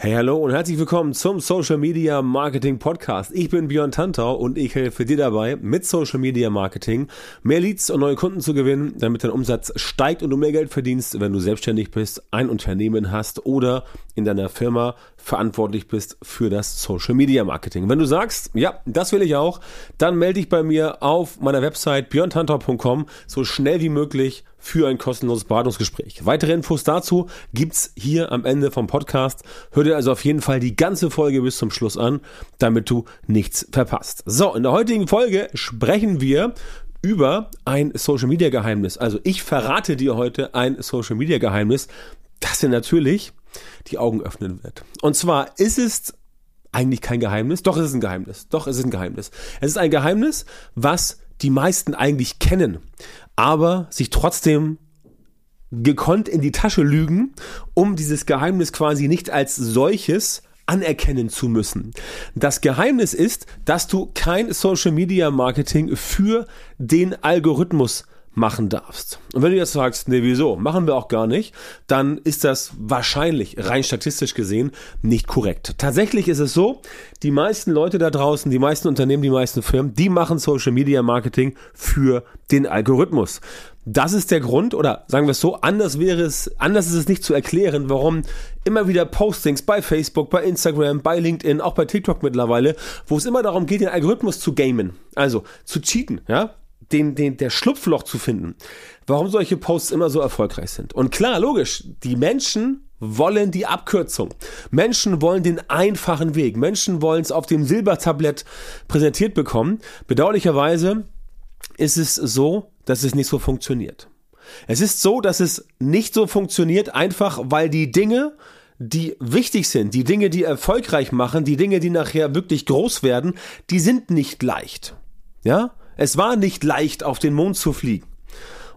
Hey, hallo und herzlich willkommen zum Social Media Marketing Podcast. Ich bin Björn Tantau und ich helfe dir dabei, mit Social Media Marketing mehr Leads und neue Kunden zu gewinnen, damit dein Umsatz steigt und du mehr Geld verdienst, wenn du selbstständig bist, ein Unternehmen hast oder in deiner Firma verantwortlich bist für das Social Media Marketing. Wenn du sagst, ja, das will ich auch, dann melde dich bei mir auf meiner Website björntantau.com so schnell wie möglich für ein kostenloses Beratungsgespräch. Weitere Infos dazu gibt's hier am Ende vom Podcast. Hör dir also auf jeden Fall die ganze Folge bis zum Schluss an, damit du nichts verpasst. So, in der heutigen Folge sprechen wir über ein Social Media Geheimnis. Also ich verrate dir heute ein Social Media Geheimnis, das dir natürlich die Augen öffnen wird. Und zwar ist es eigentlich kein Geheimnis. Doch, es ist ein Geheimnis. Doch, es ist ein Geheimnis. Es ist ein Geheimnis, was die meisten eigentlich kennen, aber sich trotzdem gekonnt in die Tasche lügen, um dieses Geheimnis quasi nicht als solches anerkennen zu müssen. Das Geheimnis ist, dass du kein Social Media Marketing für den Algorithmus machen darfst. Und wenn du jetzt sagst, nee, wieso, machen wir auch gar nicht, dann ist das wahrscheinlich, rein statistisch gesehen, nicht korrekt. Tatsächlich ist es so, die meisten Leute da draußen, die meisten Unternehmen, die meisten Firmen, die machen Social Media Marketing für den Algorithmus. Das ist der Grund, oder sagen wir es so, anders wäre es, anders ist es nicht zu erklären, warum immer wieder Postings bei Facebook, bei Instagram, bei LinkedIn, auch bei TikTok mittlerweile, wo es immer darum geht, den Algorithmus zu gamen, also zu cheaten, ja, den, den, der Schlupfloch zu finden, warum solche Posts immer so erfolgreich sind. Und klar, logisch, die Menschen wollen die Abkürzung. Menschen wollen den einfachen Weg. Menschen wollen es auf dem Silbertablett präsentiert bekommen. Bedauerlicherweise ist es so, dass es nicht so funktioniert. Es ist so, dass es nicht so funktioniert, einfach weil die Dinge, die wichtig sind, die Dinge, die erfolgreich machen, die Dinge, die nachher wirklich groß werden, die sind nicht leicht. Ja? Es war nicht leicht, auf den Mond zu fliegen.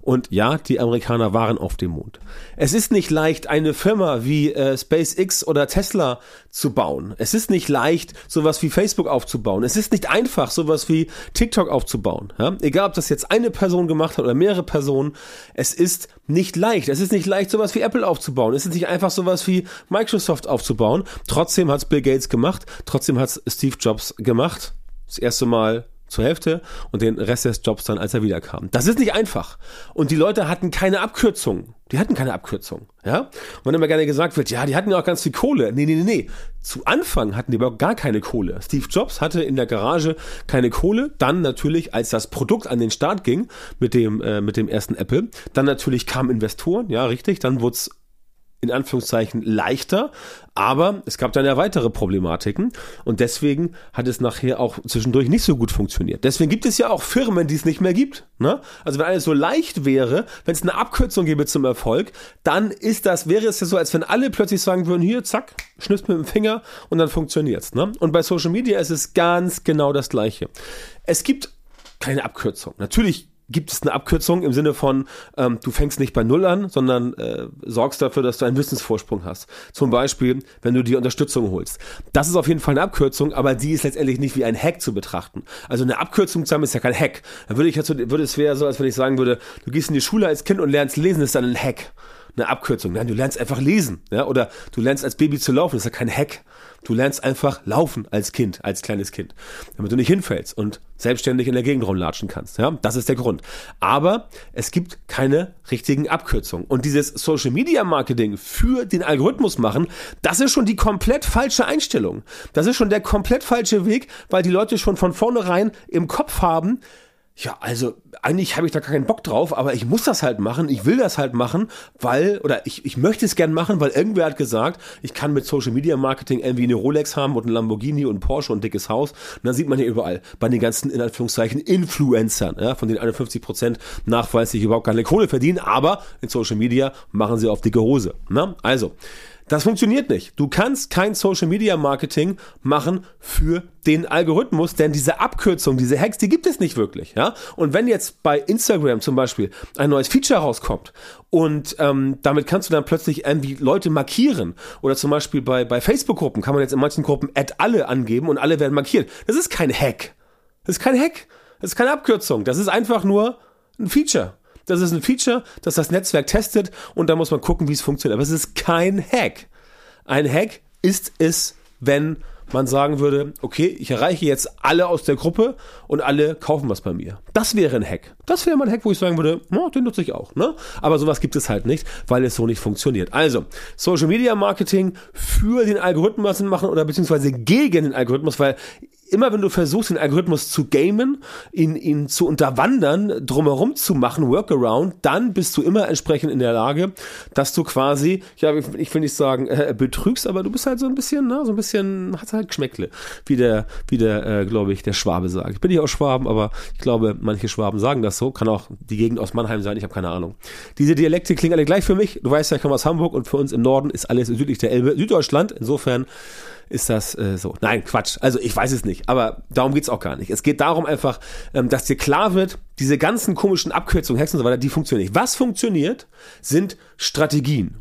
Und ja, die Amerikaner waren auf dem Mond. Es ist nicht leicht, eine Firma wie äh, SpaceX oder Tesla zu bauen. Es ist nicht leicht, sowas wie Facebook aufzubauen. Es ist nicht einfach, sowas wie TikTok aufzubauen. Ja? Egal, ob das jetzt eine Person gemacht hat oder mehrere Personen. Es ist nicht leicht. Es ist nicht leicht, sowas wie Apple aufzubauen. Es ist nicht einfach, sowas wie Microsoft aufzubauen. Trotzdem hat Bill Gates gemacht. Trotzdem hat Steve Jobs gemacht. Das erste Mal zur Hälfte und den Rest des Jobs dann, als er wiederkam. Das ist nicht einfach. Und die Leute hatten keine Abkürzung. Die hatten keine Abkürzung. Ja? Und wenn immer gerne gesagt wird, ja, die hatten ja auch ganz viel Kohle. Nee, nee, nee, nee. Zu Anfang hatten die überhaupt gar keine Kohle. Steve Jobs hatte in der Garage keine Kohle. Dann natürlich, als das Produkt an den Start ging mit dem, äh, mit dem ersten Apple, dann natürlich kamen Investoren, ja, richtig. Dann wurde es in Anführungszeichen leichter, aber es gab dann ja weitere Problematiken und deswegen hat es nachher auch zwischendurch nicht so gut funktioniert. Deswegen gibt es ja auch Firmen, die es nicht mehr gibt. Ne? Also wenn alles so leicht wäre, wenn es eine Abkürzung gäbe zum Erfolg, dann ist das, wäre es ja so, als wenn alle plötzlich sagen würden, hier, zack, schnippst mit dem Finger und dann funktioniert's. Ne? Und bei Social Media ist es ganz genau das Gleiche. Es gibt keine Abkürzung. Natürlich gibt es eine Abkürzung im Sinne von, ähm, du fängst nicht bei Null an, sondern äh, sorgst dafür, dass du einen Wissensvorsprung hast. Zum Beispiel, wenn du dir Unterstützung holst. Das ist auf jeden Fall eine Abkürzung, aber die ist letztendlich nicht wie ein Hack zu betrachten. Also eine Abkürzung zu haben ist ja kein Hack. Dann würde ich jetzt, würde es wäre so, als wenn ich sagen würde, du gehst in die Schule als Kind und lernst lesen, ist dann ein Hack eine Abkürzung. Nein, du lernst einfach lesen, ja, oder du lernst als Baby zu laufen. Das ist ja kein Hack. Du lernst einfach laufen als Kind, als kleines Kind, damit du nicht hinfällst und selbstständig in der Gegend rumlatschen kannst. Ja, das ist der Grund. Aber es gibt keine richtigen Abkürzungen. Und dieses Social Media Marketing für den Algorithmus machen, das ist schon die komplett falsche Einstellung. Das ist schon der komplett falsche Weg, weil die Leute schon von vornherein im Kopf haben, ja, also eigentlich habe ich da keinen Bock drauf, aber ich muss das halt machen, ich will das halt machen, weil, oder ich, ich möchte es gern machen, weil irgendwer hat gesagt, ich kann mit Social Media Marketing irgendwie eine Rolex haben und ein Lamborghini und Porsche und ein dickes Haus. Und dann sieht man ja überall bei den ganzen, in Anführungszeichen, Influencern, ja, von den 51 Prozent nachweislich überhaupt keine Kohle verdienen, aber in Social Media machen sie auf dicke Hose. Ne? Also, das funktioniert nicht. Du kannst kein Social Media Marketing machen für den Algorithmus, denn diese Abkürzung, diese Hacks, die gibt es nicht wirklich. Ja? Und wenn jetzt bei Instagram zum Beispiel ein neues Feature rauskommt und ähm, damit kannst du dann plötzlich irgendwie Leute markieren oder zum Beispiel bei, bei Facebook-Gruppen kann man jetzt in manchen Gruppen Add alle angeben und alle werden markiert. Das ist kein Hack. Das ist kein Hack. Das ist keine Abkürzung. Das ist einfach nur ein Feature. Das ist ein Feature, das das Netzwerk testet und da muss man gucken, wie es funktioniert. Aber es ist kein Hack. Ein Hack ist es, wenn man sagen würde, okay, ich erreiche jetzt alle aus der Gruppe und alle kaufen was bei mir. Das wäre ein Hack. Das wäre mal ein Hack, wo ich sagen würde, oh, den nutze ich auch. Ne? Aber sowas gibt es halt nicht, weil es so nicht funktioniert. Also, Social Media Marketing für den Algorithmus machen oder beziehungsweise gegen den Algorithmus, weil immer wenn du versuchst, den Algorithmus zu gamen, ihn, ihn zu unterwandern, drumherum zu machen, Workaround, dann bist du immer entsprechend in der Lage, dass du quasi, ja, ich will nicht sagen, äh, betrügst, aber du bist halt so ein bisschen, ne, so ein bisschen, hat halt Geschmäckle, wie der, wie der, äh, glaube ich, der Schwabe sagt. Ich bin nicht aus Schwaben, aber ich glaube, manche Schwaben sagen das so, kann auch die Gegend aus Mannheim sein, ich habe keine Ahnung. Diese Dialekte klingen alle gleich für mich. Du weißt ja, ich komme aus Hamburg und für uns im Norden ist alles südlich der Elbe, Süddeutschland. Insofern ist das äh, so. Nein, Quatsch. Also ich weiß es nicht, aber darum geht's auch gar nicht. Es geht darum einfach, ähm, dass dir klar wird, diese ganzen komischen Abkürzungen, Hexen und so weiter, die funktionieren nicht. Was funktioniert, sind Strategien.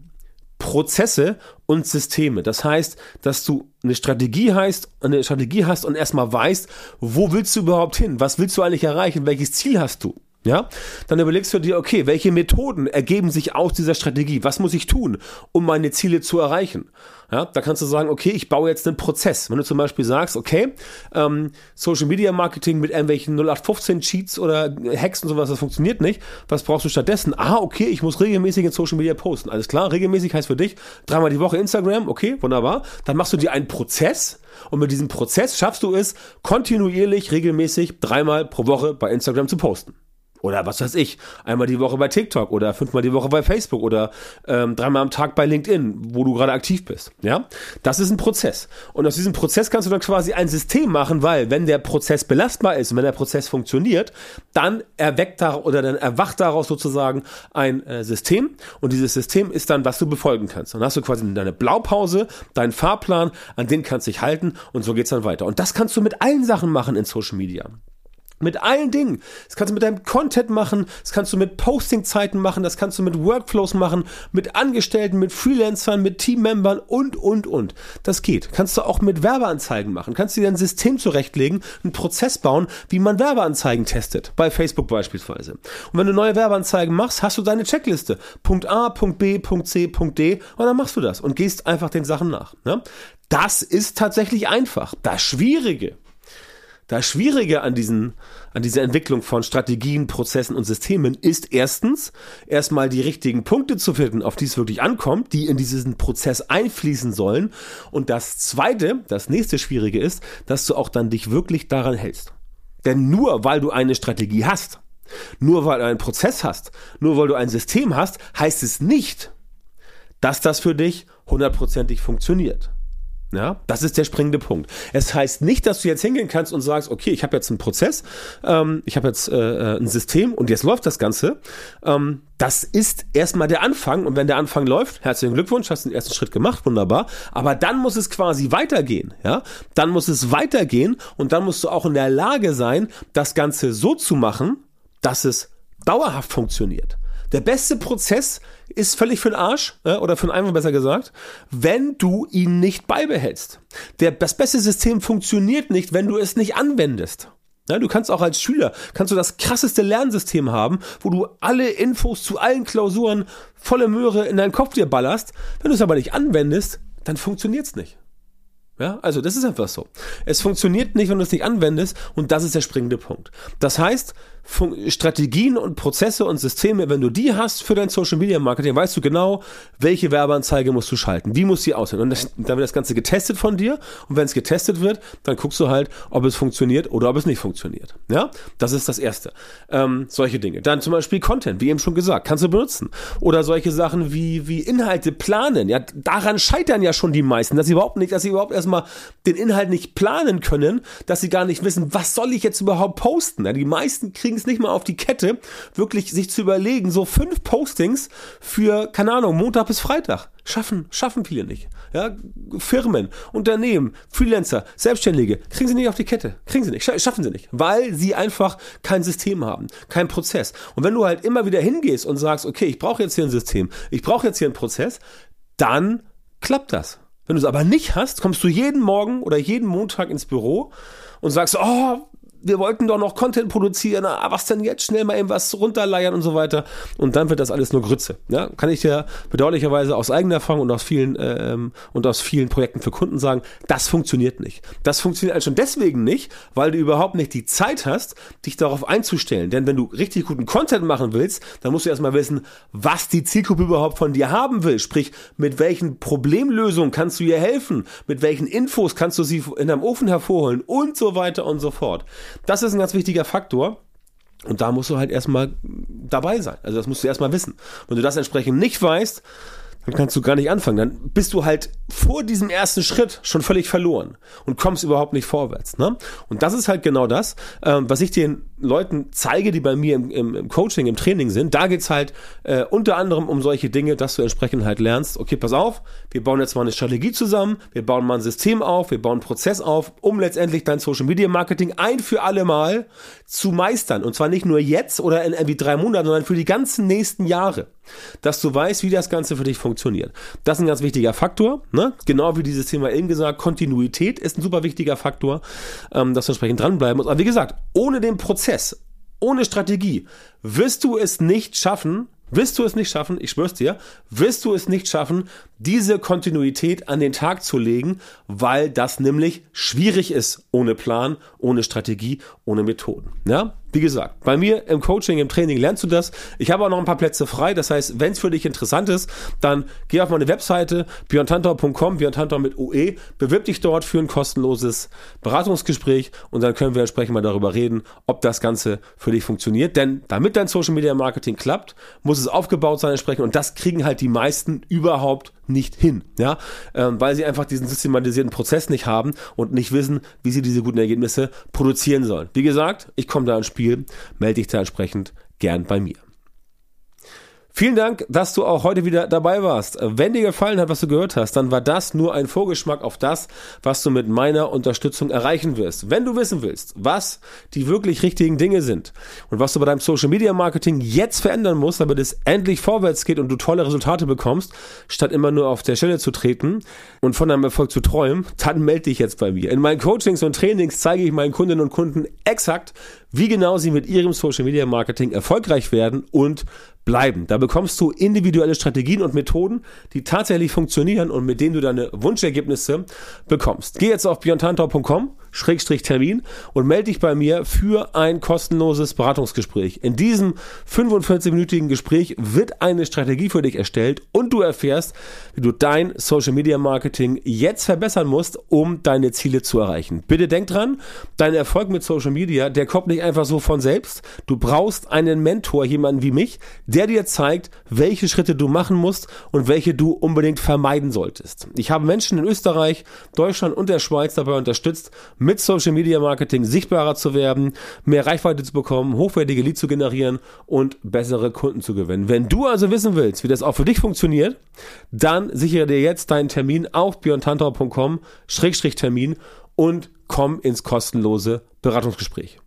Prozesse und Systeme. Das heißt, dass du eine Strategie heißt, eine Strategie hast und erstmal weißt, wo willst du überhaupt hin? Was willst du eigentlich erreichen? Welches Ziel hast du? Ja, dann überlegst du dir, okay, welche Methoden ergeben sich aus dieser Strategie? Was muss ich tun, um meine Ziele zu erreichen? Ja, da kannst du sagen, okay, ich baue jetzt einen Prozess. Wenn du zum Beispiel sagst, okay, ähm, Social Media Marketing mit irgendwelchen 0815 Cheats oder Hacks und sowas, das funktioniert nicht. Was brauchst du stattdessen? Ah, okay, ich muss regelmäßig in Social Media posten. Alles klar, regelmäßig heißt für dich dreimal die Woche Instagram, okay, wunderbar. Dann machst du dir einen Prozess und mit diesem Prozess schaffst du es, kontinuierlich, regelmäßig dreimal pro Woche bei Instagram zu posten. Oder was weiß ich, einmal die Woche bei TikTok oder fünfmal die Woche bei Facebook oder ähm, dreimal am Tag bei LinkedIn, wo du gerade aktiv bist. Ja, das ist ein Prozess. Und aus diesem Prozess kannst du dann quasi ein System machen, weil wenn der Prozess belastbar ist und wenn der Prozess funktioniert, dann erweckt da oder dann erwacht daraus sozusagen ein äh, System und dieses System ist dann, was du befolgen kannst. Dann hast du quasi deine Blaupause, deinen Fahrplan, an den kannst du dich halten und so geht's dann weiter. Und das kannst du mit allen Sachen machen in Social Media. Mit allen Dingen. Das kannst du mit deinem Content machen, das kannst du mit Posting-Zeiten machen, das kannst du mit Workflows machen, mit Angestellten, mit Freelancern, mit Teammembern und, und, und. Das geht. Kannst du auch mit Werbeanzeigen machen. Kannst du dir ein System zurechtlegen, einen Prozess bauen, wie man Werbeanzeigen testet. Bei Facebook beispielsweise. Und wenn du neue Werbeanzeigen machst, hast du deine Checkliste. Punkt A, Punkt B, Punkt C, Punkt D. Und dann machst du das und gehst einfach den Sachen nach. Ne? Das ist tatsächlich einfach. Das Schwierige das Schwierige an diesen, an dieser Entwicklung von Strategien, Prozessen und Systemen ist erstens, erstmal die richtigen Punkte zu finden, auf die es wirklich ankommt, die in diesen Prozess einfließen sollen. Und das zweite, das nächste Schwierige ist, dass du auch dann dich wirklich daran hältst. Denn nur weil du eine Strategie hast, nur weil du einen Prozess hast, nur weil du ein System hast, heißt es nicht, dass das für dich hundertprozentig funktioniert. Ja, das ist der springende Punkt. Es heißt nicht, dass du jetzt hingehen kannst und sagst, okay, ich habe jetzt einen Prozess, ähm, ich habe jetzt äh, äh, ein System und jetzt läuft das Ganze. Ähm, das ist erstmal der Anfang und wenn der Anfang läuft, herzlichen Glückwunsch, hast den ersten Schritt gemacht, wunderbar. Aber dann muss es quasi weitergehen, ja? Dann muss es weitergehen und dann musst du auch in der Lage sein, das Ganze so zu machen, dass es dauerhaft funktioniert. Der beste Prozess ist völlig für den Arsch, äh, oder für den Eimer besser gesagt, wenn du ihn nicht beibehältst. Der, das beste System funktioniert nicht, wenn du es nicht anwendest. Ja, du kannst auch als Schüler, kannst du das krasseste Lernsystem haben, wo du alle Infos zu allen Klausuren volle Möhre in deinen Kopf dir ballerst. Wenn du es aber nicht anwendest, dann funktioniert's nicht. Ja, also das ist einfach so. Es funktioniert nicht, wenn du es nicht anwendest und das ist der springende Punkt. Das heißt, Strategien und Prozesse und Systeme, wenn du die hast für dein Social Media Marketing, weißt du genau, welche Werbeanzeige musst du schalten, wie muss die aussehen. Und das, dann wird das Ganze getestet von dir und wenn es getestet wird, dann guckst du halt, ob es funktioniert oder ob es nicht funktioniert. Ja, das ist das Erste. Ähm, solche Dinge. Dann zum Beispiel Content, wie eben schon gesagt, kannst du benutzen. Oder solche Sachen wie, wie Inhalte planen. Ja, daran scheitern ja schon die meisten, dass sie überhaupt nicht, dass sie überhaupt erstmal den Inhalt nicht planen können, dass sie gar nicht wissen, was soll ich jetzt überhaupt posten. Ja, die meisten kriegen es nicht mal auf die Kette, wirklich sich zu überlegen, so fünf Postings für, keine Ahnung, Montag bis Freitag. Schaffen, schaffen viele nicht. Ja, Firmen, Unternehmen, Freelancer, Selbstständige, kriegen sie nicht auf die Kette. Kriegen sie nicht, schaffen sie nicht. Weil sie einfach kein System haben, kein Prozess. Und wenn du halt immer wieder hingehst und sagst, okay, ich brauche jetzt hier ein System, ich brauche jetzt hier einen Prozess, dann klappt das. Wenn du es aber nicht hast, kommst du jeden Morgen oder jeden Montag ins Büro und sagst, oh, wir wollten doch noch Content produzieren, na, was denn jetzt? Schnell mal eben was runterleiern und so weiter. Und dann wird das alles nur Grütze. Ja, kann ich dir bedauerlicherweise aus eigener Erfahrung und aus vielen ähm, und aus vielen Projekten für Kunden sagen, das funktioniert nicht. Das funktioniert halt schon deswegen nicht, weil du überhaupt nicht die Zeit hast, dich darauf einzustellen. Denn wenn du richtig guten Content machen willst, dann musst du erstmal wissen, was die Zielgruppe überhaupt von dir haben will. Sprich, mit welchen Problemlösungen kannst du ihr helfen? Mit welchen Infos kannst du sie in deinem Ofen hervorholen? Und so weiter und so fort. Das ist ein ganz wichtiger Faktor. Und da musst du halt erstmal dabei sein. Also das musst du erstmal wissen. Wenn du das entsprechend nicht weißt, dann kannst du gar nicht anfangen. Dann bist du halt vor diesem ersten Schritt schon völlig verloren und kommst überhaupt nicht vorwärts. Ne? Und das ist halt genau das, ähm, was ich den Leuten zeige, die bei mir im, im, im Coaching, im Training sind. Da geht's halt äh, unter anderem um solche Dinge, dass du entsprechend halt lernst, okay, pass auf, wir bauen jetzt mal eine Strategie zusammen, wir bauen mal ein System auf, wir bauen einen Prozess auf, um letztendlich dein Social Media Marketing ein für alle Mal zu meistern. Und zwar nicht nur jetzt oder in irgendwie drei Monaten, sondern für die ganzen nächsten Jahre dass du weißt, wie das Ganze für dich funktioniert. Das ist ein ganz wichtiger Faktor, ne? genau wie dieses Thema eben gesagt, Kontinuität ist ein super wichtiger Faktor, ähm, dass du entsprechend dranbleiben musst. Aber wie gesagt, ohne den Prozess, ohne Strategie, wirst du es nicht schaffen, wirst du es nicht schaffen, ich schwör's dir, wirst du es nicht schaffen, diese Kontinuität an den Tag zu legen, weil das nämlich schwierig ist ohne Plan, ohne Strategie, ohne Methoden. Ja? Wie gesagt, bei mir im Coaching, im Training lernst du das. Ich habe auch noch ein paar Plätze frei. Das heißt, wenn es für dich interessant ist, dann geh auf meine Webseite björntantor.com, björntantor mit UE, bewirb dich dort für ein kostenloses Beratungsgespräch und dann können wir entsprechend mal darüber reden, ob das Ganze für dich funktioniert. Denn damit dein Social Media Marketing klappt, muss es aufgebaut sein entsprechend und das kriegen halt die meisten überhaupt nicht hin, ja, ähm, weil sie einfach diesen systematisierten Prozess nicht haben und nicht wissen, wie sie diese guten Ergebnisse produzieren sollen. Wie gesagt, ich komme da ins Spiel, melde dich da entsprechend gern bei mir. Vielen Dank, dass du auch heute wieder dabei warst. Wenn dir gefallen hat, was du gehört hast, dann war das nur ein Vorgeschmack auf das, was du mit meiner Unterstützung erreichen wirst. Wenn du wissen willst, was die wirklich richtigen Dinge sind und was du bei deinem Social Media Marketing jetzt verändern musst, damit es endlich vorwärts geht und du tolle Resultate bekommst, statt immer nur auf der Stelle zu treten und von deinem Erfolg zu träumen, dann melde dich jetzt bei mir. In meinen Coachings und Trainings zeige ich meinen Kundinnen und Kunden exakt, wie genau sie mit ihrem Social Media Marketing erfolgreich werden und bleiben. Da bekommst du individuelle Strategien und Methoden, die tatsächlich funktionieren und mit denen du deine Wunschergebnisse bekommst. Geh jetzt auf björntantau.com Schrägstrich Termin und melde dich bei mir für ein kostenloses Beratungsgespräch. In diesem 45-minütigen Gespräch wird eine Strategie für dich erstellt und du erfährst, wie du dein Social Media Marketing jetzt verbessern musst, um deine Ziele zu erreichen. Bitte denk dran, dein Erfolg mit Social Media, der kommt nicht einfach so von selbst. Du brauchst einen Mentor, jemanden wie mich, der dir zeigt, welche Schritte du machen musst und welche du unbedingt vermeiden solltest. Ich habe Menschen in Österreich, Deutschland und der Schweiz dabei unterstützt, mit Social Media Marketing sichtbarer zu werden, mehr Reichweite zu bekommen, hochwertige Leads zu generieren und bessere Kunden zu gewinnen. Wenn du also wissen willst, wie das auch für dich funktioniert, dann sichere dir jetzt deinen Termin auf björntantor.com-termin und komm ins kostenlose Beratungsgespräch.